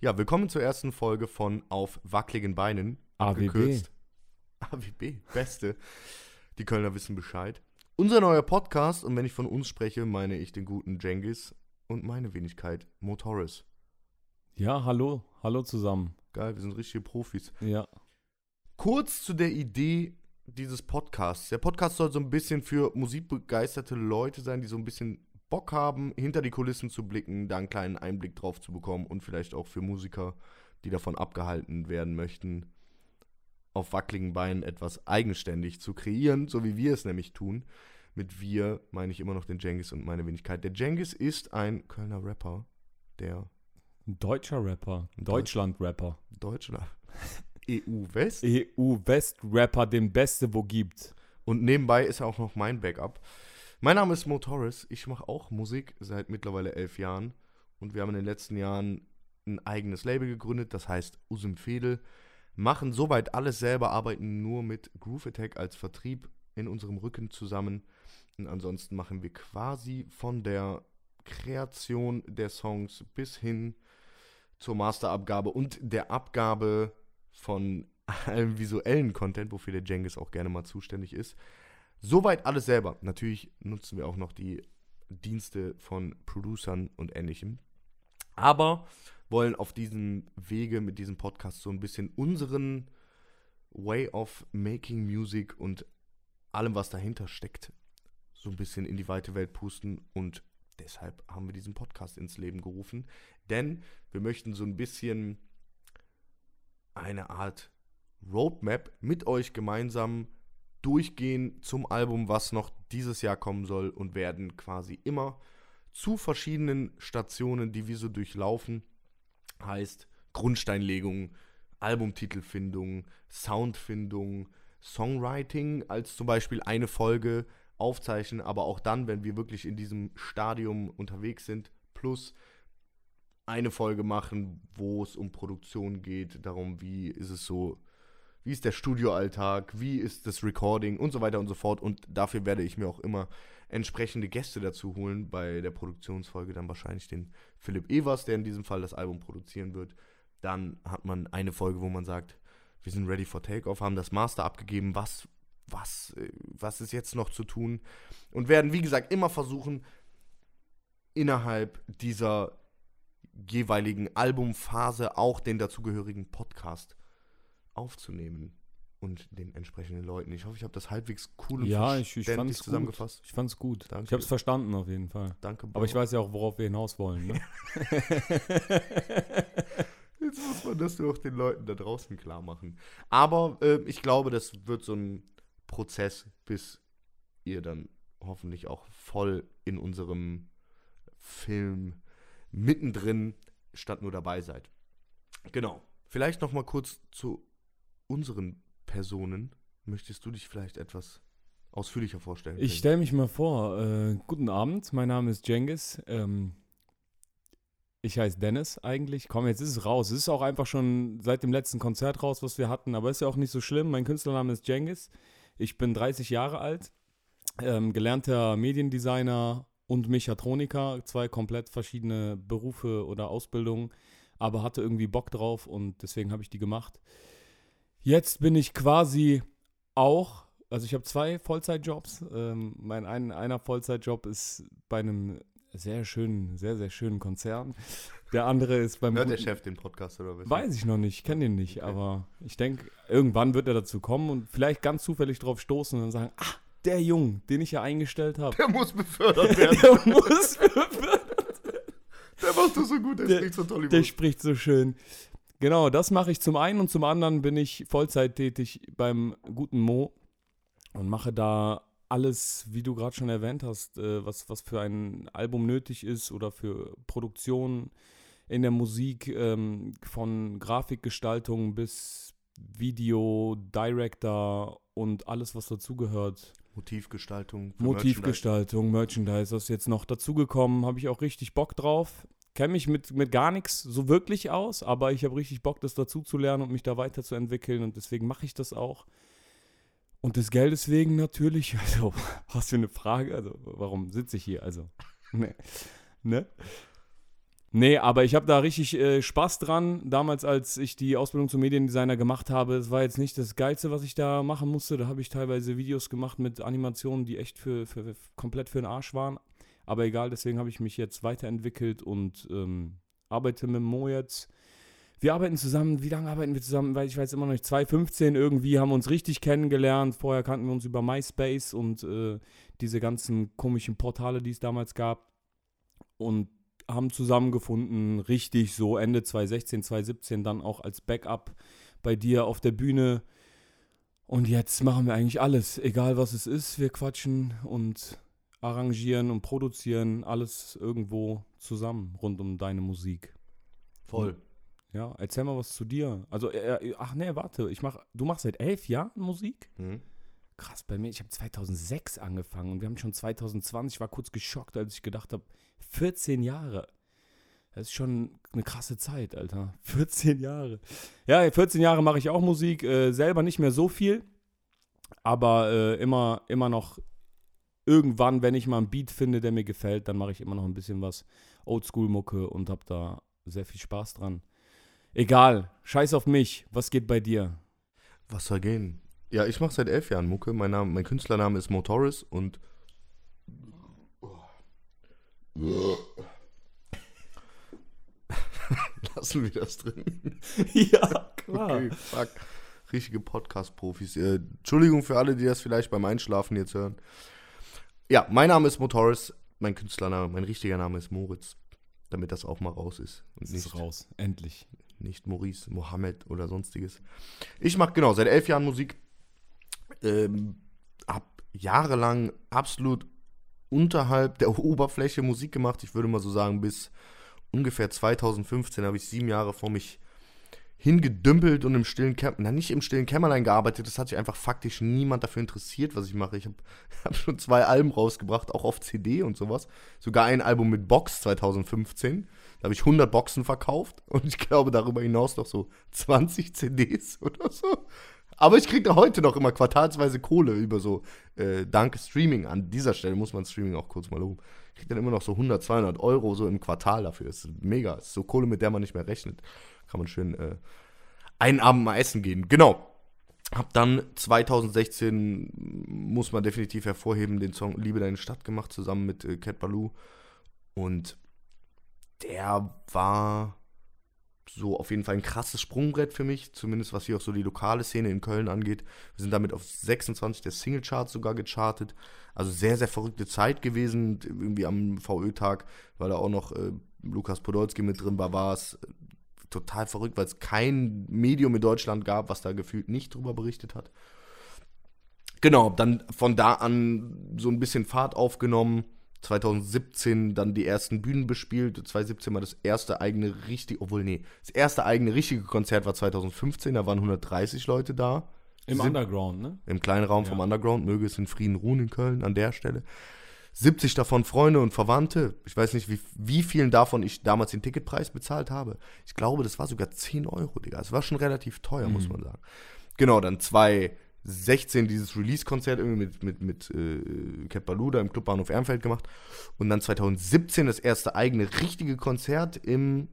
Ja, willkommen zur ersten Folge von Auf wackeligen Beinen. AWB. abgekürzt. AWB, beste. Die Kölner wissen Bescheid. Unser neuer Podcast, und wenn ich von uns spreche, meine ich den guten Jengis und meine Wenigkeit, Motoris. Ja, hallo, hallo zusammen. Geil, wir sind richtige Profis. Ja. Kurz zu der Idee dieses Podcasts. Der Podcast soll so ein bisschen für musikbegeisterte Leute sein, die so ein bisschen Bock haben, hinter die Kulissen zu blicken, da einen kleinen Einblick drauf zu bekommen und vielleicht auch für Musiker, die davon abgehalten werden möchten, auf wackeligen Beinen etwas eigenständig zu kreieren, so wie wir es nämlich tun. Mit wir meine ich immer noch den Jengis und meine Wenigkeit. Der Jengis ist ein Kölner Rapper, der Ein deutscher Rapper. Deutschland-Rapper. Deutscher EU-West EU-West-Rapper, den Beste, wo gibt. Und nebenbei ist er auch noch mein Backup. Mein Name ist Mo Torres. Ich mache auch Musik seit mittlerweile elf Jahren. Und wir haben in den letzten Jahren ein eigenes Label gegründet, das heißt Usum Fedel. Machen soweit alles selber, arbeiten nur mit Groove Attack als Vertrieb in unserem Rücken zusammen. Und ansonsten machen wir quasi von der Kreation der Songs bis hin zur Masterabgabe und der Abgabe von allem visuellen Content, wofür der Jengis auch gerne mal zuständig ist. Soweit alles selber. Natürlich nutzen wir auch noch die Dienste von Producern und ähnlichem. Aber wollen auf diesem Wege mit diesem Podcast so ein bisschen unseren Way of Making Music und allem, was dahinter steckt, so ein bisschen in die weite Welt pusten. Und deshalb haben wir diesen Podcast ins Leben gerufen. Denn wir möchten so ein bisschen eine Art Roadmap mit euch gemeinsam durchgehen zum Album, was noch dieses Jahr kommen soll und werden quasi immer zu verschiedenen Stationen, die wir so durchlaufen, heißt Grundsteinlegung, Albumtitelfindung, Soundfindung, Songwriting als zum Beispiel eine Folge aufzeichnen, aber auch dann, wenn wir wirklich in diesem Stadium unterwegs sind, plus eine Folge machen, wo es um Produktion geht, darum, wie ist es so, wie ist der Studioalltag, wie ist das Recording und so weiter und so fort. Und dafür werde ich mir auch immer entsprechende Gäste dazu holen. Bei der Produktionsfolge dann wahrscheinlich den Philipp Evers, der in diesem Fall das Album produzieren wird. Dann hat man eine Folge, wo man sagt, wir sind ready for Takeoff, haben das Master abgegeben, was, was, äh, was ist jetzt noch zu tun? Und werden, wie gesagt, immer versuchen, innerhalb dieser jeweiligen Albumphase auch den dazugehörigen Podcast aufzunehmen und den entsprechenden Leuten. Ich hoffe, ich habe das halbwegs cool und Ja, ich, ich fand verständlich es gut. zusammengefasst. Ich fand es gut. Danke. Ich habe es verstanden auf jeden Fall. Danke, Bro. Aber ich weiß ja auch, worauf wir hinaus wollen. Ne? Jetzt muss man das nur auch den Leuten da draußen klar machen. Aber äh, ich glaube, das wird so ein Prozess, bis ihr dann hoffentlich auch voll in unserem Film mittendrin statt nur dabei seid. Genau. Vielleicht noch mal kurz zu unseren Personen. Möchtest du dich vielleicht etwas ausführlicher vorstellen? Ich stelle mich mal vor. Äh, guten Abend, mein Name ist Jengis. Ähm, ich heiße Dennis eigentlich. Komm, jetzt ist es raus. Es ist auch einfach schon seit dem letzten Konzert raus, was wir hatten. Aber ist ja auch nicht so schlimm. Mein Künstlername ist Jengis. Ich bin 30 Jahre alt, ähm, gelernter Mediendesigner und Mechatroniker. Zwei komplett verschiedene Berufe oder Ausbildungen. Aber hatte irgendwie Bock drauf und deswegen habe ich die gemacht. Jetzt bin ich quasi auch, also ich habe zwei Vollzeitjobs. Ähm, mein ein, einer Vollzeitjob ist bei einem sehr schönen, sehr, sehr schönen Konzern. Der andere ist beim Hört der Chef den Podcast oder was? Weiß ich noch nicht, ich kenne den nicht, Okay. aber ich denke, irgendwann wird er dazu kommen und vielleicht ganz zufällig drauf stoßen und dann sagen, ah, der Jung, den ich ja eingestellt habe, Der muss befördert werden. der muss, der macht das so gut, der, Der- spricht so toll über der spricht so schön. Genau, das mache ich zum einen und zum anderen bin ich Vollzeit tätig beim guten Mo und mache da alles, wie du gerade schon erwähnt hast, äh, was, was für ein Album nötig ist oder für Produktion in der Musik, ähm, von Grafikgestaltung bis Video, Director und alles, was dazugehört. Motivgestaltung. Motivgestaltung, Merchandise, was ist jetzt noch dazugekommen, habe ich auch richtig Bock drauf. Kenne mich mit, mit gar nichts so wirklich aus, aber ich habe richtig Bock, das dazu zu lernen und mich da weiterzuentwickeln und deswegen mache ich das auch. Und des Geldes wegen natürlich, also, was für eine Frage, also, warum sitze ich hier, also, ne, ne? Nee, aber ich habe da richtig äh, Spaß dran. Damals, als ich die Ausbildung zum Mediendesigner gemacht habe, es war jetzt nicht das Geilste, was ich da machen musste. Da habe ich teilweise Videos gemacht mit Animationen, die echt für, für, für komplett für den Arsch waren. Aber egal, deswegen habe ich mich jetzt weiterentwickelt und ähm, arbeite mit Mo jetzt. Wir arbeiten zusammen, wie lange arbeiten wir zusammen? Weil ich weiß immer noch nicht, 2015 irgendwie haben wir uns richtig kennengelernt. Vorher kannten wir uns über MySpace und äh, diese ganzen komischen Portale, die es damals gab. Und haben zusammengefunden, richtig so Ende 2016, 2017 dann auch als Backup bei dir auf der Bühne. Und jetzt machen wir eigentlich alles, egal was es ist. Wir quatschen und arrangieren und produzieren alles irgendwo zusammen rund um deine Musik. Voll. Ja, erzähl mal was zu dir. Also, äh, ach nee, warte, ich mach, du machst seit elf Jahren Musik? Mhm. Krass, bei mir, ich habe 2006 angefangen und wir haben schon 2020, ich war kurz geschockt, als ich gedacht habe, 14 Jahre. Das ist schon eine krasse Zeit, Alter. 14 Jahre. Ja, 14 Jahre mache ich auch Musik, äh, selber nicht mehr so viel, aber äh, immer, immer noch irgendwann, wenn ich mal einen Beat finde, der mir gefällt, dann mache ich immer noch ein bisschen was Oldschool-Mucke und habe da sehr viel Spaß dran. Egal, scheiß auf mich. Was geht bei dir? Was soll gehen? Ja, ich mache seit elf Jahren Mucke. Mein, Name, mein Künstlername ist Motoris und. Lassen wir das drin. ja, klar. Okay, fuck. Richtige Podcast-Profis. Äh, Entschuldigung für alle, die das vielleicht beim Einschlafen jetzt hören. Ja, mein Name ist Motoris. Mein Künstlername, mein richtiger Name ist Moritz. Damit das auch mal raus ist. Und Es ist raus, endlich. nicht Maurice, Mohammed oder sonstiges. Ich mache genau seit elf Jahren Musik. Ähm, hab jahrelang absolut unterhalb der Oberfläche Musik gemacht. Ich würde mal so sagen, bis ungefähr 2015 habe ich sieben Jahre vor mich hingedümpelt und im stillen Kämmerlein, na nicht im stillen Kämmerlein gearbeitet, das hat sich einfach faktisch niemand dafür interessiert, was ich mache. Ich habe hab schon zwei Alben rausgebracht, auch auf CD und sowas. Sogar ein Album mit Box 2015. Da habe ich 100 Boxen verkauft und ich glaube darüber hinaus noch so 20 CDs oder so. Aber ich kriege da heute noch immer quartalsweise Kohle über so, äh, dank Streaming. An dieser Stelle muss man Streaming auch kurz mal loben. Ich kriege dann immer noch so 100, 200 Euro so im Quartal dafür. Ist mega. Ist so Kohle, mit der man nicht mehr rechnet. Kann man schön äh, einen Abend mal essen gehen. Genau. Hab dann 2016, muss man definitiv hervorheben, den Song Liebe deine Stadt gemacht, zusammen mit äh, Cat Baloo. Und der war so auf jeden Fall ein krasses Sprungbrett für mich, zumindest was hier auch so die lokale Szene in Köln angeht. Wir sind damit auf 26 der Singlecharts sogar gechartet. Also sehr, sehr verrückte Zeit gewesen. Irgendwie am VÖ-Tag, weil da auch noch äh, Lukas Podolski mit drin war, war es total verrückt, weil es kein Medium in Deutschland gab, was da gefühlt nicht drüber berichtet hat. Genau, dann von da an so ein bisschen Fahrt aufgenommen. 2017 dann die ersten Bühnen bespielt. 2017 war das erste eigene richtige, obwohl nee, das erste eigene richtige Konzert war 2015, da waren 130 Leute da. Im Underground, ne? Im kleinen Raum Ja. vom Underground, möge es in Frieden ruhen in Köln an der Stelle. 70 davon Freunde und Verwandte. Ich weiß nicht, wie, wie vielen davon ich damals den Ticketpreis bezahlt habe. Ich glaube, das war sogar 10 Euro, Digga. Es war schon relativ teuer, muss man sagen. Genau, dann 2016 dieses Release-Konzert irgendwie mit, mit, mit äh, Cat Baloo da im Clubbahnhof Ehrenfeld gemacht. Und dann 2017 das erste eigene richtige Konzert im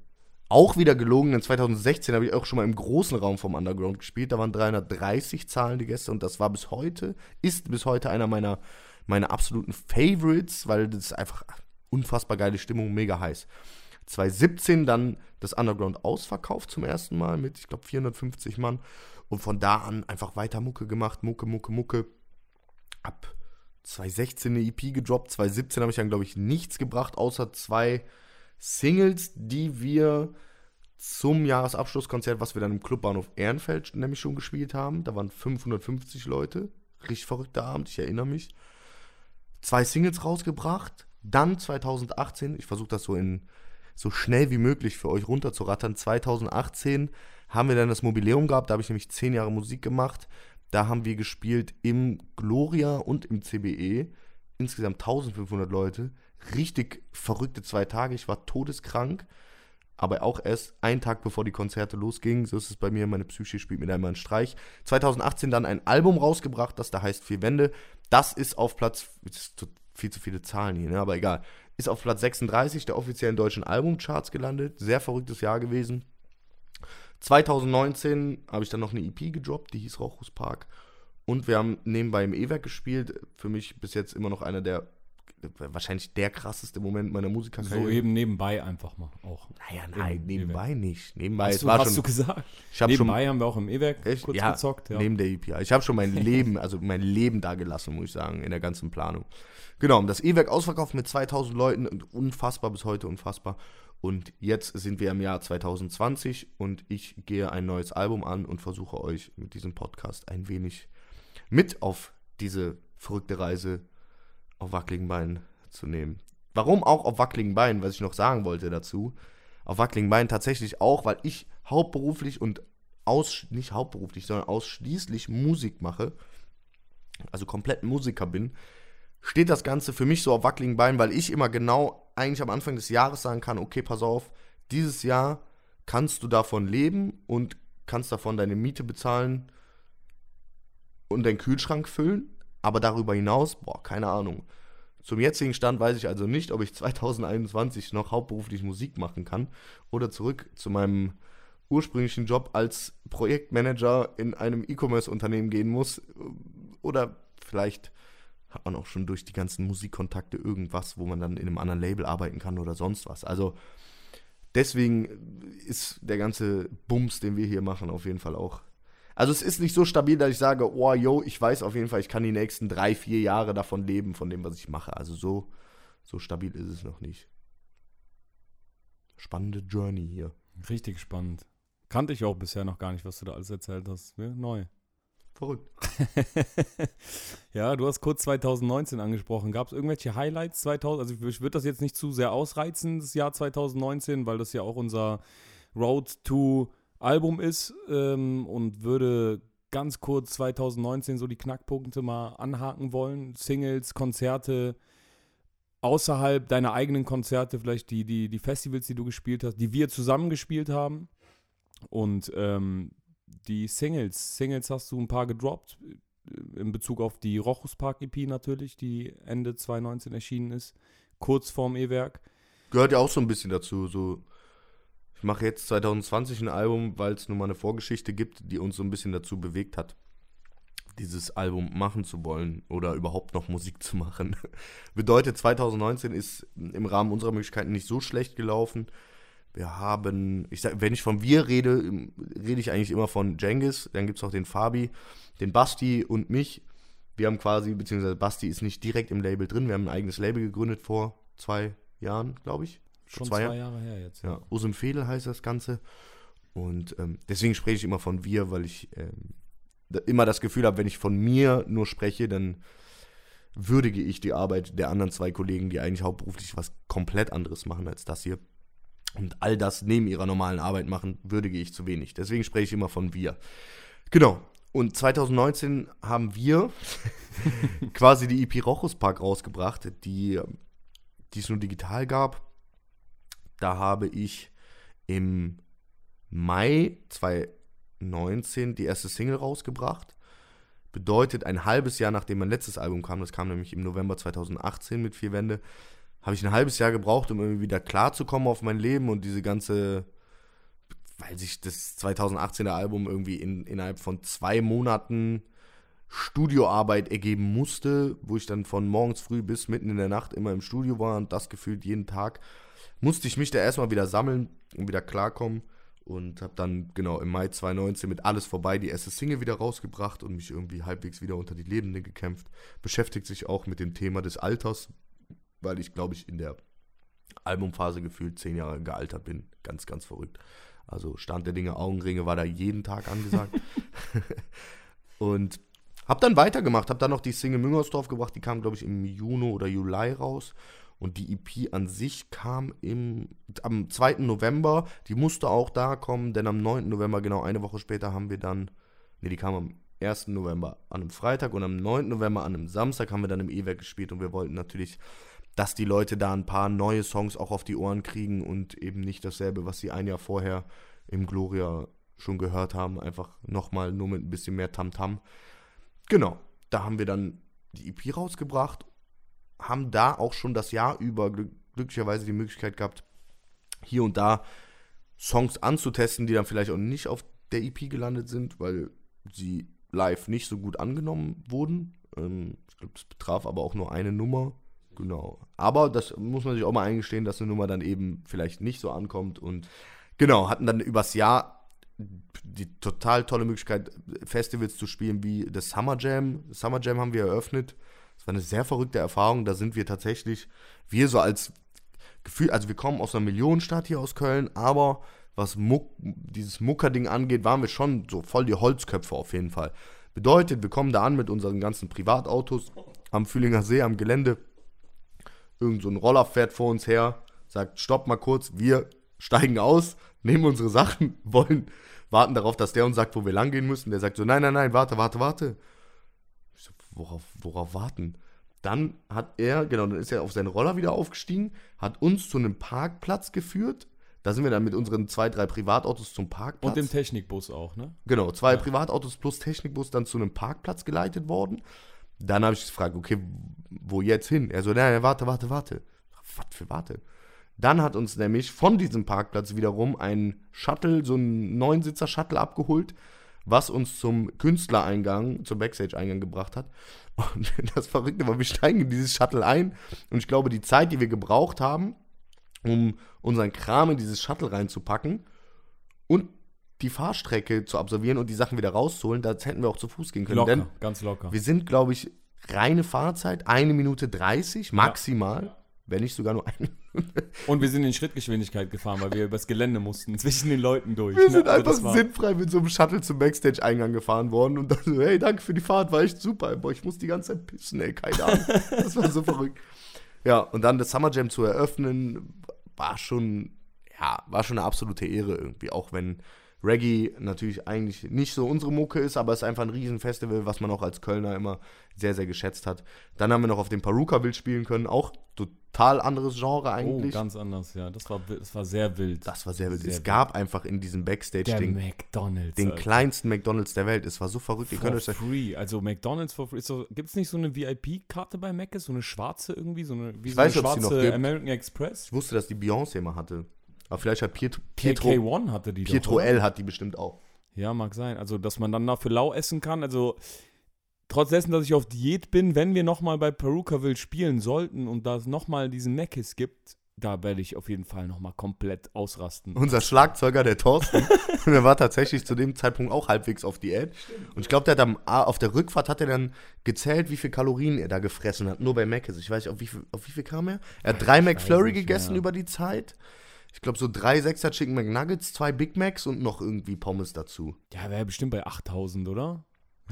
auch wieder gelogen, denn 2016 habe ich auch schon mal im großen Raum vom Underground gespielt. Da waren 330 zahlende Gäste und das war bis heute, ist bis heute einer meiner, meiner absoluten Favorites, weil das ist einfach unfassbar geile Stimmung, mega heiß. 2017 dann das Underground ausverkauft zum ersten Mal mit, ich glaube, 450 Mann. Und von da an einfach weiter Mucke gemacht, Mucke, Mucke, Mucke. Ab 2016 eine EP gedroppt, 2017 habe ich dann, glaube ich, nichts gebracht, außer zwei Singles, die wir zum Jahresabschlusskonzert, was wir dann im Clubbahnhof Ehrenfeld nämlich schon gespielt haben. Da waren 550 Leute. Richtig verrückter Abend, ich erinnere mich. Zwei Singles rausgebracht. Dann 2018, ich versuche das so in so schnell wie möglich für euch runterzurattern. 2018 haben wir dann das Mobileum gehabt, da habe ich nämlich zehn Jahre Musik gemacht. Da haben wir gespielt im Gloria und im CBE. Insgesamt 1500 Leute. Richtig verrückte zwei Tage. Ich war todeskrank. Aber auch erst einen Tag bevor die Konzerte losgingen. So ist es bei mir. Meine Psyche spielt mir da immer einen Streich. 2018 dann ein Album rausgebracht, das da heißt Vier Wände. Das ist auf Platz. Ist viel zu viele Zahlen hier, ne? aber egal. ist auf Platz 36 der offiziellen deutschen Albumcharts gelandet. Sehr verrücktes Jahr gewesen. 2019 habe ich dann noch eine EP gedroppt, die hieß Rochus Park. Und wir haben nebenbei im E-Werk gespielt. Für mich bis jetzt immer noch einer der, wahrscheinlich der krasseste Moment meiner Musikerkarriere. So eben nebenbei einfach mal auch. Naja, nein, Im nebenbei nicht. Nebenbei, Hast, es du, war hast schon, du gesagt? ich schon, Nebenbei haben wir auch im E-Werk kurz ja, gezockt. Ja. neben der EP. Ich habe schon mein Leben, also mein Leben da gelassen, muss ich sagen, in der ganzen Planung. Genau, das E-Werk ausverkauft mit 2000 Leuten, und unfassbar bis heute, unfassbar. Und jetzt sind wir im Jahr 2020 und ich gehe ein neues Album an und versuche euch mit diesem Podcast ein wenig mit auf diese verrückte Reise auf wackeligen Beinen zu nehmen. Warum auch auf wackeligen Beinen, was ich noch sagen wollte dazu. Auf wackeligen Beinen tatsächlich auch, weil ich hauptberuflich und aus, nicht hauptberuflich, sondern ausschließlich Musik mache, also komplett Musiker bin, steht das Ganze für mich so auf wackeligen Beinen, weil ich immer genau eigentlich am Anfang des Jahres sagen kann, okay, pass auf, dieses Jahr kannst du davon leben und kannst davon deine Miete bezahlen und deinen Kühlschrank füllen, aber darüber hinaus, boah, keine Ahnung. Zum jetzigen Stand weiß ich also nicht, ob ich 2021 noch hauptberuflich Musik machen kann oder zurück zu meinem ursprünglichen Job als Projektmanager in einem E-Commerce-Unternehmen gehen muss oder vielleicht hat man auch schon durch die ganzen Musikkontakte irgendwas, wo man dann in einem anderen Label arbeiten kann oder sonst was. Also deswegen ist der ganze Bums, den wir hier machen, auf jeden Fall auch. Also es ist nicht so stabil, dass ich sage, oh, yo, ich weiß auf jeden Fall, ich kann die nächsten drei, vier Jahre davon leben, von dem, was ich mache. Also so, so stabil ist es noch nicht. Spannende Journey hier. Richtig spannend. Kannte ich auch bisher noch gar nicht, was du da alles erzählt hast. Ja, neu. Verrückt. ja, du hast kurz 2019 angesprochen. Gab es irgendwelche Highlights 2000? Also ich, ich würde das jetzt nicht zu sehr ausreizen, das Jahr 2019, weil das ja auch unser Road to Album ist ähm, und würde ganz kurz 2019 so die Knackpunkte mal anhaken wollen. Singles, Konzerte, außerhalb deiner eigenen Konzerte, vielleicht die, die, die Festivals, die du gespielt hast, die wir zusammen gespielt haben. Und ähm, die Singles. Singles hast du ein paar gedroppt. äh, In Bezug auf die Rochus Park EP natürlich, die Ende 2019 erschienen ist. Kurz vorm E-Werk. Gehört ja auch so ein bisschen dazu. So, ich mache jetzt 2020 ein Album, weil es nun mal eine Vorgeschichte gibt, die uns so ein bisschen dazu bewegt hat, dieses Album machen zu wollen oder überhaupt noch Musik zu machen. Bedeutet, 2019 ist im Rahmen unserer Möglichkeiten nicht so schlecht gelaufen. Wir haben, ich sag, wenn ich von wir rede, rede ich eigentlich immer von Jengis, dann gibt es auch den Fabi, den Basti und mich. Wir haben quasi, beziehungsweise Basti ist nicht direkt im Label drin, wir haben ein eigenes Label gegründet vor zwei Jahren, glaube ich. Schon zwei zwei? Jahre her jetzt. Ja, Usum Fedel heißt das Ganze. Und ähm, deswegen spreche ich immer von wir, weil ich ähm, da immer das Gefühl habe, wenn ich von mir nur spreche, dann würdige ich die Arbeit der anderen zwei Kollegen, die eigentlich hauptberuflich was komplett anderes machen als das hier. Und all das neben ihrer normalen Arbeit machen, würdige ich zu wenig. Deswegen spreche ich immer von wir. Genau. Und 2019 haben wir quasi die EP Rochus Park rausgebracht, die, die es nur digital gab. Da habe ich im Mai 2019 die erste Single rausgebracht. Bedeutet, ein halbes Jahr nachdem mein letztes Album kam, das kam nämlich im November 2018 mit Vier Wände, habe ich ein halbes Jahr gebraucht, um irgendwie wieder klarzukommen auf mein Leben und diese ganze, weil sich das 2018er Album irgendwie in, innerhalb von zwei Monaten Studioarbeit ergeben musste, wo ich dann von morgens früh bis mitten in der Nacht immer im Studio war und das gefühlt jeden Tag, musste ich mich da erstmal wieder sammeln und wieder klarkommen und habe dann genau im Mai 2019 mit Alles vorbei die erste Single wieder rausgebracht und mich irgendwie halbwegs wieder unter die Lebenden gekämpft. Beschäftigt sich auch mit dem Thema des Alters, weil ich glaube ich in der Albumphase gefühlt zehn Jahre gealtert bin. Ganz, ganz verrückt. Also Stand der Dinge, Augenringe war da jeden Tag angesagt. und hab dann weitergemacht, hab dann noch die Single Müngersdorf gebracht, die kam glaube ich im Juni oder Juli raus. Und die EP an sich kam im, am 2. November. Die musste auch da kommen, denn am 9. November, genau eine Woche später, haben wir dann. Ne, die kam am 1. November an einem Freitag und am 9. November an einem Samstag haben wir dann im E-Werk gespielt und wir wollten natürlich, dass die Leute da ein paar neue Songs auch auf die Ohren kriegen und eben nicht dasselbe, was sie ein Jahr vorher im Gloria schon gehört haben. Einfach nochmal nur mit ein bisschen mehr Tamtam. -Tam. Genau, da haben wir dann die EP rausgebracht haben da auch schon das Jahr über glücklicherweise die Möglichkeit gehabt, hier und da Songs anzutesten, die dann vielleicht auch nicht auf der EP gelandet sind, weil sie live nicht so gut angenommen wurden. Ähm, ich glaube, das betraf aber auch nur eine Nummer. Genau. Aber das muss man sich auch mal eingestehen, dass eine Nummer dann eben vielleicht nicht so ankommt. Und genau, hatten dann übers Jahr die total tolle Möglichkeit, Festivals zu spielen wie das Summer Jam. Summer Jam haben wir eröffnet. Das war eine sehr verrückte Erfahrung. Da sind wir tatsächlich, wir so als Gefühl, also wir kommen aus einer Millionenstadt hier aus Köln, aber was Muck, dieses Mucker-Ding angeht, waren wir schon so voll die Holzköpfe auf jeden Fall. Bedeutet, wir kommen da an mit unseren ganzen Privatautos am Fühlinger See, am Gelände. Irgend so ein Roller fährt vor uns her, sagt, stopp mal kurz, wir steigen aus, nehmen unsere Sachen, wollen, warten darauf, dass der uns sagt, wo wir lang gehen müssen. Der sagt so, nein, nein, nein, warte, warte, warte. Worauf, worauf warten? Dann hat er, genau, dann ist er auf seinen Roller wieder aufgestiegen, hat uns zu einem Parkplatz geführt, da sind wir dann mit unseren zwei, drei Privatautos zum Parkplatz. Und dem Technikbus auch, ne? Genau, zwei ja. Privatautos plus Technikbus dann zu einem Parkplatz geleitet worden. Dann habe ich gefragt, okay, wo jetzt hin? Er so, nein, warte, warte, warte. Was für warte? Dann hat uns nämlich von diesem Parkplatz wiederum ein Shuttle, so ein Neunsitzer-Shuttle abgeholt, was uns zum Künstlereingang, zum Backstage-Eingang gebracht hat. Und das Verrückte war, wir steigen in dieses Shuttle ein und ich glaube, die Zeit, die wir gebraucht haben, um unseren Kram in dieses Shuttle reinzupacken und die Fahrstrecke zu absolvieren und die Sachen wieder rauszuholen, da hätten wir auch zu Fuß gehen können. Locker, Denn ganz locker. Wir sind, glaube ich, reine Fahrzeit, eine Minute 30 maximal. Ja. Wenn nicht sogar nur eine Minute. Und wir sind in Schrittgeschwindigkeit gefahren, weil wir übers Gelände mussten, zwischen den Leuten durch. Wir ne? sind also einfach sinnfrei mit so einem Shuttle zum Backstage-Eingang gefahren worden und dann so, hey, danke für die Fahrt, war echt super. Boah, ich muss die ganze Zeit pissen, ey, keine Ahnung. Das war so verrückt. Ja, und dann das Summer Jam zu eröffnen, war schon, ja, war schon eine absolute Ehre irgendwie, auch wenn Reggae natürlich eigentlich nicht so unsere Mucke ist, aber es ist einfach ein Riesenfestival, was man auch als Kölner immer sehr, sehr geschätzt hat. Dann haben wir noch auf dem Paruka wild spielen können, auch total anderes Genre eigentlich. Oh, ganz anders, ja. Das war, das war sehr wild. Das war sehr wild. Sehr es wild. gab einfach in diesem Backstage-Ding McDonalds. Den Alter. kleinsten McDonalds der Welt. Es war so verrückt. For Ihr free. Also McDonalds for free. So, gibt es nicht so eine VIP-Karte bei Mac? So eine schwarze irgendwie? So eine, wie ich so weiß, eine schwarze American Express? Ich wusste, dass die Beyoncé mal hatte. Aber vielleicht hat Pietro, Pietro KK1 hatte die Pietro doch, L hat die bestimmt auch. Ja, mag sein. Also, dass man dann dafür lau essen kann. Also, trotz dessen, dass ich auf Diät bin, wenn wir nochmal bei Perukaville spielen sollten und da es nochmal diesen Meckes gibt, da werde ich auf jeden Fall nochmal komplett ausrasten. Unser Schlagzeuger, der Thorsten, der war tatsächlich zu dem Zeitpunkt auch halbwegs auf Diät. Und ich glaube, der hat am, auf der Rückfahrt hat er dann gezählt, wie viel Kalorien er da gefressen hat, nur bei Meckes. Ich weiß nicht, auf wie viel, auf wie viel kam er? Er hat drei McFlurry gegessen ja. über die Zeit ich glaube, so drei Sechser Chicken McNuggets, zwei Big Macs und noch irgendwie Pommes dazu. Ja, wäre bestimmt bei 8000, oder?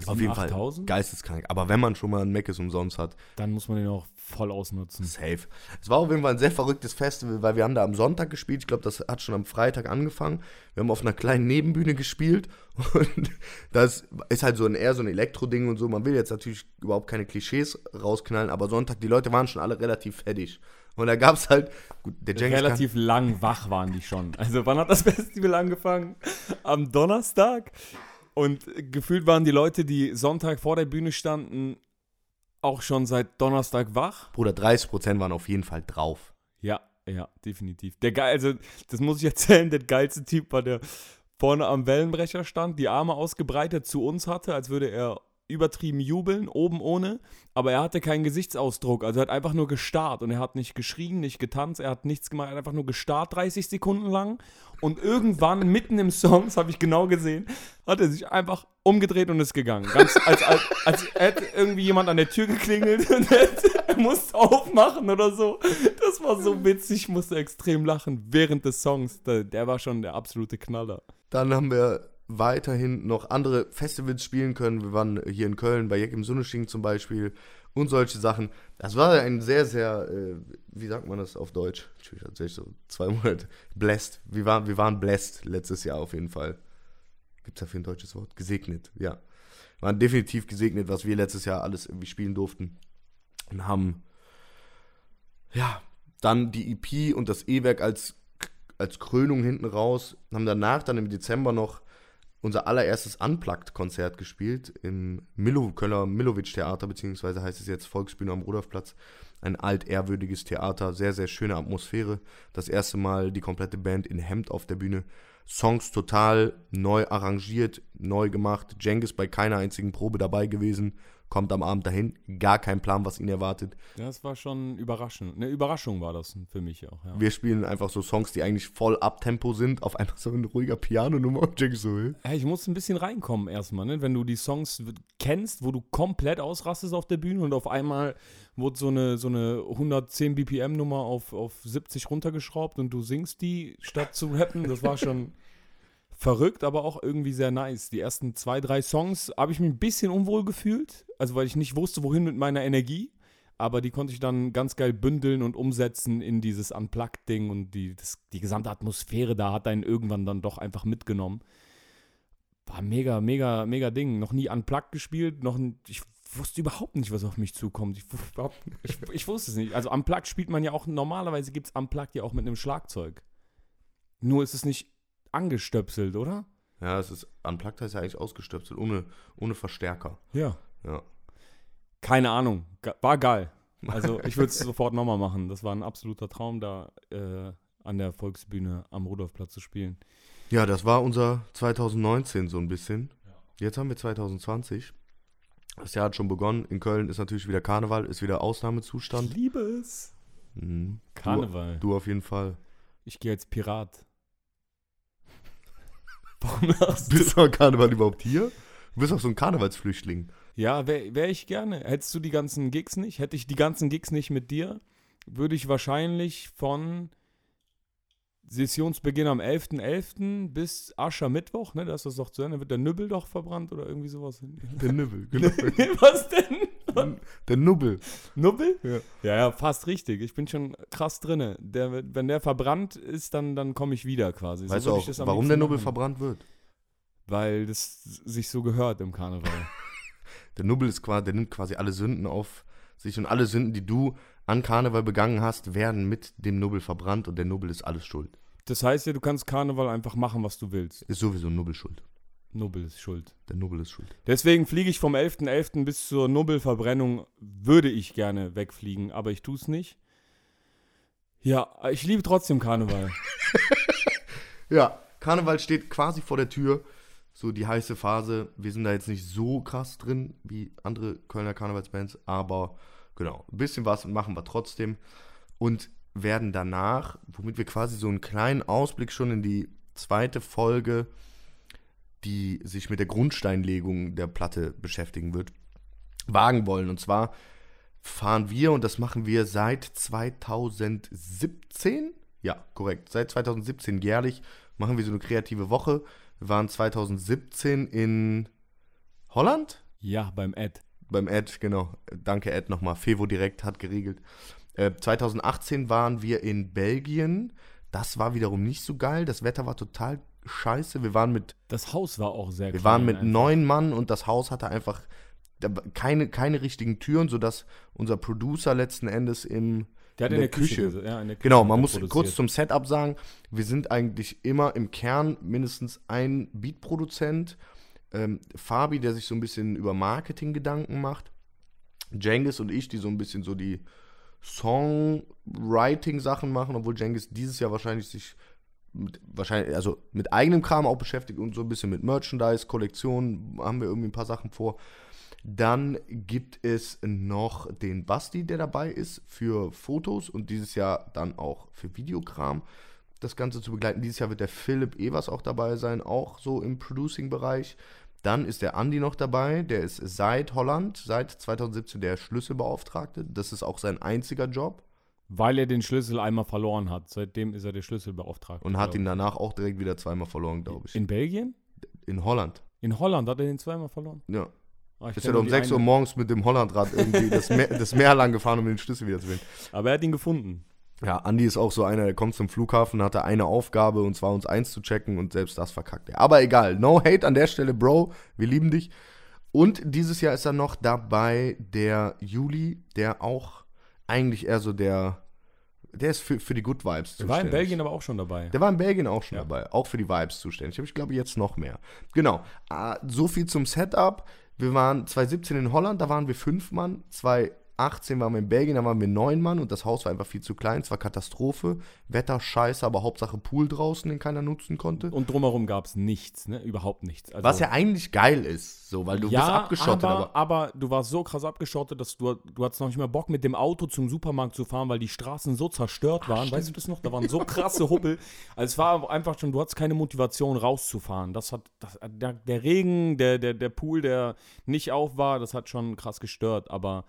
Auf jeden 8, Fall geisteskrank. Aber wenn man schon mal einen Mac umsonst hat, dann muss man den auch voll ausnutzen. Safe. Es war auf jeden Fall ein sehr verrücktes Festival, weil wir haben da am Sonntag gespielt. Ich glaube, das hat schon am Freitag angefangen. Wir haben auf einer kleinen Nebenbühne gespielt und das ist halt so ein eher so ein Elektro-Ding und so. Man will jetzt natürlich überhaupt keine Klischees rausknallen, aber Sonntag, die Leute waren schon alle relativ fertig. Und da gab es halt. Gut, der Relativ lang wach waren die schon. Also, wann hat das Festival angefangen? Am Donnerstag. Und gefühlt waren die Leute, die Sonntag vor der Bühne standen, auch schon seit Donnerstag wach. Bruder, 30% waren auf jeden Fall drauf. Ja, ja, definitiv. Der geil, also, das muss ich erzählen, der geilste Typ war der vorne am Wellenbrecher stand, die Arme ausgebreitet zu uns hatte, als würde er übertrieben jubeln, oben ohne, aber er hatte keinen Gesichtsausdruck. Also er hat einfach nur gestarrt und er hat nicht geschrien, nicht getanzt, er hat nichts gemacht, er hat einfach nur gestarrt 30 Sekunden lang. Und irgendwann, mitten im Song, das habe ich genau gesehen, hat er sich einfach umgedreht und ist gegangen. Ganz, als, als, als hätte irgendwie jemand an der Tür geklingelt und er musste aufmachen oder so. Das war so witzig, ich musste extrem lachen während des Songs. Der, der war schon der absolute Knaller. Dann haben wir weiterhin noch andere Festivals spielen können. Wir waren hier in Köln bei Jack im Sunnesching zum Beispiel und solche Sachen. Das war ein sehr, sehr, äh, wie sagt man das auf Deutsch? Tatsächlich so zwei Monate. Blessed. Wir waren, wir waren blessed letztes Jahr auf jeden Fall. Gibt es dafür ein deutsches Wort? Gesegnet, ja. Wir waren definitiv gesegnet, was wir letztes Jahr alles irgendwie spielen durften. Und haben, ja, dann die EP und das E-Werk als, als Krönung hinten raus. Haben danach dann im Dezember noch unser allererstes Unplugged-Konzert gespielt im Milo, Kölner Milovic-Theater, beziehungsweise heißt es jetzt Volksbühne am Rudolfplatz. ein altehrwürdiges Theater, sehr, sehr schöne Atmosphäre. Das erste Mal die komplette Band in Hemd auf der Bühne. Songs total neu arrangiert, neu gemacht. Jengis bei keiner einzigen Probe dabei gewesen kommt am Abend dahin, gar kein Plan, was ihn erwartet. Das war schon überraschend. Eine Überraschung war das für mich auch. Ja. Wir spielen einfach so Songs, die eigentlich voll Abtempo sind, auf einfach so ein ruhiger Piano-Nummer und check so. Ja, ich muss ein bisschen reinkommen erstmal, ne? wenn du die Songs kennst, wo du komplett ausrastest auf der Bühne und auf einmal wurde so eine, so eine 110 BPM-Nummer auf, auf 70 runtergeschraubt und du singst die statt zu rappen. Das war schon verrückt, aber auch irgendwie sehr nice. Die ersten zwei, drei Songs habe ich mich ein bisschen unwohl gefühlt, also weil ich nicht wusste, wohin mit meiner Energie. Aber die konnte ich dann ganz geil bündeln und umsetzen in dieses Unplugged-Ding und die, das, die gesamte Atmosphäre da hat einen irgendwann dann doch einfach mitgenommen. War mega, mega, mega Ding. Noch nie Unplugged gespielt, noch ich wusste überhaupt nicht, was auf mich zukommt. Ich, ich, ich wusste es nicht. Also Unplugged spielt man ja auch, normalerweise gibt es Unplugged ja auch mit einem Schlagzeug. Nur ist es nicht angestöpselt, oder? Ja, es ist unplugged heißt ja eigentlich ausgestöpselt, ohne, ohne Verstärker. Ja. Ja. Keine Ahnung. War geil. Also ich würde es sofort nochmal machen. Das war ein absoluter Traum, da äh, an der Volksbühne am Rudolfplatz zu spielen. Ja, das war unser 2019 so ein bisschen. Jetzt haben wir 2020. Das Jahr hat schon begonnen. In Köln ist natürlich wieder Karneval, ist wieder Ausnahmezustand. Ich liebe es. Mhm. Karneval. Du, du auf jeden Fall. Ich gehe als Pirat. Lachst du? Bist du an Karneval überhaupt hier? Du bist auch so ein Karnevalsflüchtling. Ja, wäre wär ich gerne. Hättest du die ganzen Gigs nicht, hätte ich die ganzen Gigs nicht mit dir, würde ich wahrscheinlich von Sessionsbeginn am 11.11. .11. bis Aschermittwoch, ne, da ist das doch zu Ende, wird der Nübbel doch verbrannt oder irgendwie sowas. Der Nübbel, genau. Was denn? Der Nubbel. Nubbel? Ja. ja, ja, fast richtig. Ich bin schon krass drinne. Der, wenn der verbrannt ist, dann, dann komme ich wieder quasi. Weißt so du auch, warum der Nubbel verbrannt wird? Weil das sich so gehört im Karneval. der Nubbel ist quasi, der nimmt quasi alle Sünden auf sich und alle Sünden, die du an Karneval begangen hast, werden mit dem Nubbel verbrannt und der Nubbel ist alles schuld. Das heißt ja, du kannst Karneval einfach machen, was du willst. Ist sowieso Nubbel schuld. Nubbel ist schuld. Der Nubbel ist schuld. Deswegen fliege ich vom 11.11. .11. bis zur Nubbelverbrennung, würde ich gerne wegfliegen, aber ich tue es nicht. Ja, ich liebe trotzdem Karneval. ja, Karneval steht quasi vor der Tür. So die heiße Phase. Wir sind da jetzt nicht so krass drin wie andere Kölner Karnevalsbands, aber genau, ein bisschen was machen wir trotzdem. Und werden danach, womit wir quasi so einen kleinen Ausblick schon in die zweite Folge die sich mit der Grundsteinlegung der Platte beschäftigen wird, wagen wollen. Und zwar fahren wir, und das machen wir seit 2017, ja, korrekt, seit 2017 jährlich, machen wir so eine kreative Woche. Wir waren 2017 in Holland? Ja, beim Ed. Beim Ed, genau. Danke Ed nochmal. Fevo direkt hat geregelt. Äh, 2018 waren wir in Belgien. Das war wiederum nicht so geil. Das Wetter war total scheiße. Wir waren mit. Das Haus war auch sehr Wir klein waren mit einfach. neun Mann und das Haus hatte einfach keine, keine richtigen Türen, sodass unser Producer letzten Endes im. Der hat in, in der, Küche. Küche. Ja, in der Küche genau, man muss produziert. kurz zum Setup sagen, wir sind eigentlich immer im Kern mindestens ein Beatproduzent. Ähm, Fabi, der sich so ein bisschen über Marketing Gedanken macht. Jengis und ich, die so ein bisschen so die Songwriting-Sachen machen, obwohl Jengis dieses Jahr wahrscheinlich sich mit, wahrscheinlich, also mit eigenem Kram auch beschäftigt und so ein bisschen mit Merchandise, Kollektionen haben wir irgendwie ein paar Sachen vor. Dann gibt es noch den Basti, der dabei ist für Fotos und dieses Jahr dann auch für Videokram das Ganze zu begleiten. Dieses Jahr wird der Philipp Evers auch dabei sein, auch so im Producing-Bereich. Dann ist der Andi noch dabei, der ist seit Holland, seit 2017 der Schlüsselbeauftragte. Das ist auch sein einziger Job. Weil er den Schlüssel einmal verloren hat. Seitdem ist er der Schlüsselbeauftragte. Und hat ihn danach auch direkt wieder zweimal verloren, glaube ich. In Belgien? In Holland. In Holland hat er den zweimal verloren? Ja. Ah, ist er um 6 Uhr morgens mit dem Hollandrad irgendwie das, Meer, das Meer lang gefahren, um den Schlüssel wieder zu finden. Aber er hat ihn gefunden. Ja, Andi ist auch so einer, der kommt zum Flughafen, hatte eine Aufgabe und zwar uns eins zu checken und selbst das verkackt er. Aber egal, no hate an der Stelle, Bro, wir lieben dich. Und dieses Jahr ist dann noch dabei der Juli, der auch eigentlich eher so der der ist für, für die Good Vibes zuständig. Der war in Belgien aber auch schon dabei. Der war in Belgien auch schon ja. dabei. Auch für die Vibes zuständig. Aber ich glaube jetzt noch mehr. Genau. Uh, so viel zum Setup. Wir waren 2017 in Holland, da waren wir fünf Mann. 2018 18 waren wir in Belgien, da waren wir neun Mann und das Haus war einfach viel zu klein. Es war Katastrophe. Wetter scheiße, aber Hauptsache Pool draußen, den keiner nutzen konnte. Und drumherum gab es nichts, ne? Überhaupt nichts. Also, Was ja eigentlich geil ist, so, weil du ja, bist abgeschottet. aber, Aber, aber du warst so krass abgeschottet, dass du, du hattest noch nicht mehr Bock, mit dem Auto zum Supermarkt zu fahren, weil die Straßen so zerstört waren. Weißt du das noch? Da waren so krasse Hubbel. Also es war einfach schon, du hattest keine Motivation rauszufahren. Das hat, das, der, der Regen, der, der, der Pool, der nicht auf war, das hat schon krass gestört. Aber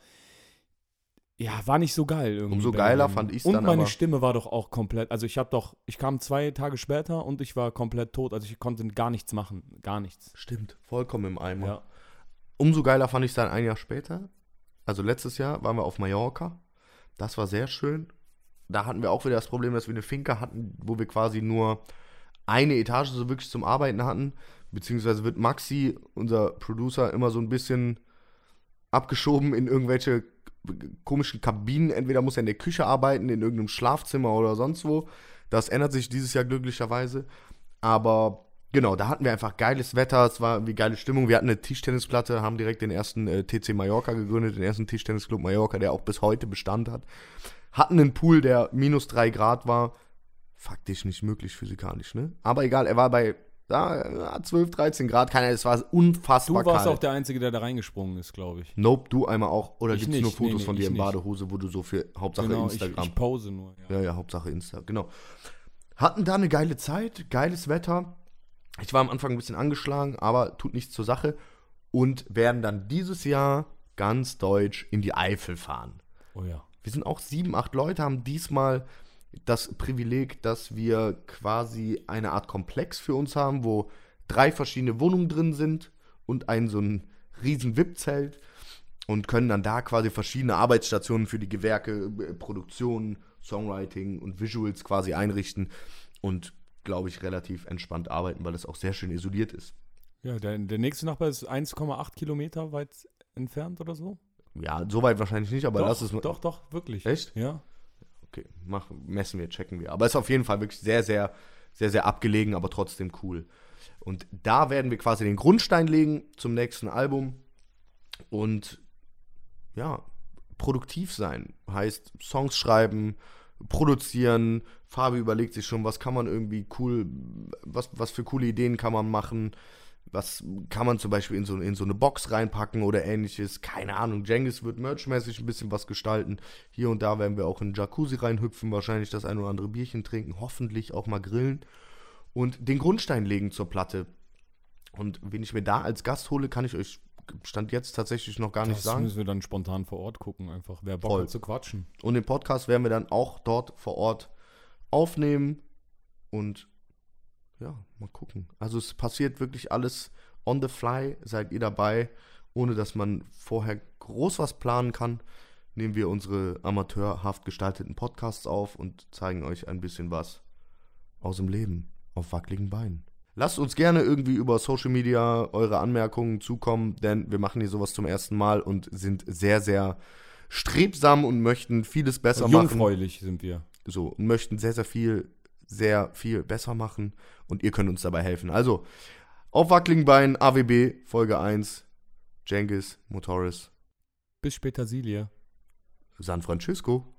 ja, war nicht so geil irgendwie. Umso geiler fand ich's Und dann meine aber- Stimme war doch auch komplett, also ich habe doch, ich kam zwei Tage später und ich war komplett tot. Also ich konnte gar nichts machen. Gar nichts. stimmt, vollkommen im Eimer. Ja. Umso geiler fand ich es dann ein Jahr später. Also letztes Jahr waren wir auf Mallorca. Das war sehr schön. Da hatten wir auch wieder das Problem, dass wir eine Finca hatten, wo wir quasi nur eine Etage so wirklich zum Arbeiten hatten. Beziehungsweise wird Maxi, unser Producer, immer so ein bisschen abgeschoben in irgendwelche komischen Kabinen. Entweder muss er in der Küche arbeiten, in irgendeinem Schlafzimmer oder sonst wo. Das ändert sich dieses Jahr glücklicherweise. Aber genau, da hatten wir einfach geiles Wetter, es war wie geile Stimmung. Wir hatten eine Tischtennisplatte, haben direkt den ersten äh, TC Mallorca gegründet, den ersten Tischtennisclub Mallorca, der auch bis heute Bestand hat. Hatten einen Pool, der minus 3 Grad war. Faktisch nicht möglich physikalisch, ne? Aber egal, er war bei ja, 12, 13 Grad. Keiner, es war Du unfassbar warst kalt. auch der Einzige, der da reingesprungen ist, glaube ich. Nope, du einmal auch. Oder Ich gibt es nur nicht, nee, Fotos nee, von dir ich in nicht. Badehose, wo du so für Hauptsache genau, ich, Instagram. ich pose nur. Ja. Ja, ja, Hauptsache Insta, genau. Hatten da eine geile Zeit, geiles Wetter. Ich war am Anfang ein bisschen angeschlagen, aber tut nichts zur Sache. Und werden dann dieses Jahr ganz deutsch in die Eifel fahren. Oh ja. Wir sind auch sieben, acht Leute, haben diesmal das Privileg, dass wir quasi eine Art Komplex für uns haben, wo drei verschiedene Wohnungen drin sind und ein so ein riesen VIP-Zelt und können dann da quasi verschiedene Arbeitsstationen für die Gewerke, äh, Produktion, Songwriting und Visuals quasi einrichten und glaube ich relativ entspannt arbeiten, weil es auch sehr schön isoliert ist. Ja, der, der nächste Nachbar ist 1,8 Kilometer weit entfernt oder so. Ja, soweit wahrscheinlich nicht, aber doch, lass es mal. doch, doch, wirklich. Echt? Ja. Okay, mach, messen wir, checken wir. Aber es ist auf jeden Fall wirklich sehr, sehr, sehr, sehr abgelegen, aber trotzdem cool. Und da werden wir quasi den Grundstein legen zum nächsten Album und ja, produktiv sein. Heißt Songs schreiben, produzieren. Fabi überlegt sich schon, was kann man irgendwie cool, was, was für coole Ideen kann man machen. Was kann man zum Beispiel in so, in so eine Box reinpacken oder ähnliches? Keine Ahnung. Jengis wird merchmäßig ein bisschen was gestalten. Hier und da werden wir auch in den Jacuzzi reinhüpfen, wahrscheinlich das ein oder andere Bierchen trinken, hoffentlich auch mal grillen und den Grundstein legen zur Platte. Und wen ich mir da als Gast hole, kann ich euch Stand jetzt tatsächlich noch gar nicht Das sagen. müssen wir dann spontan vor Ort gucken, einfach. Wer Bock Voll. hat zu quatschen. Und den Podcast werden wir dann auch dort vor Ort aufnehmen und ja, mal gucken. Also es passiert wirklich alles on the fly, seid ihr dabei, ohne dass man vorher groß was planen kann. Nehmen wir unsere amateurhaft gestalteten Podcasts auf und zeigen euch ein bisschen was aus dem Leben auf wackeligen Beinen. Lasst uns gerne irgendwie über Social Media eure Anmerkungen zukommen, denn wir machen hier sowas zum ersten Mal und sind sehr, sehr strebsam und möchten vieles besser machen Jungfräulich sind wir. so und möchten sehr, sehr viel, sehr viel besser machen und ihr könnt uns dabei helfen. Also, auf wackeligen Beinen, AWB, Folge 1, Jengis, Motoris, Bis später, Silie. San Francisco.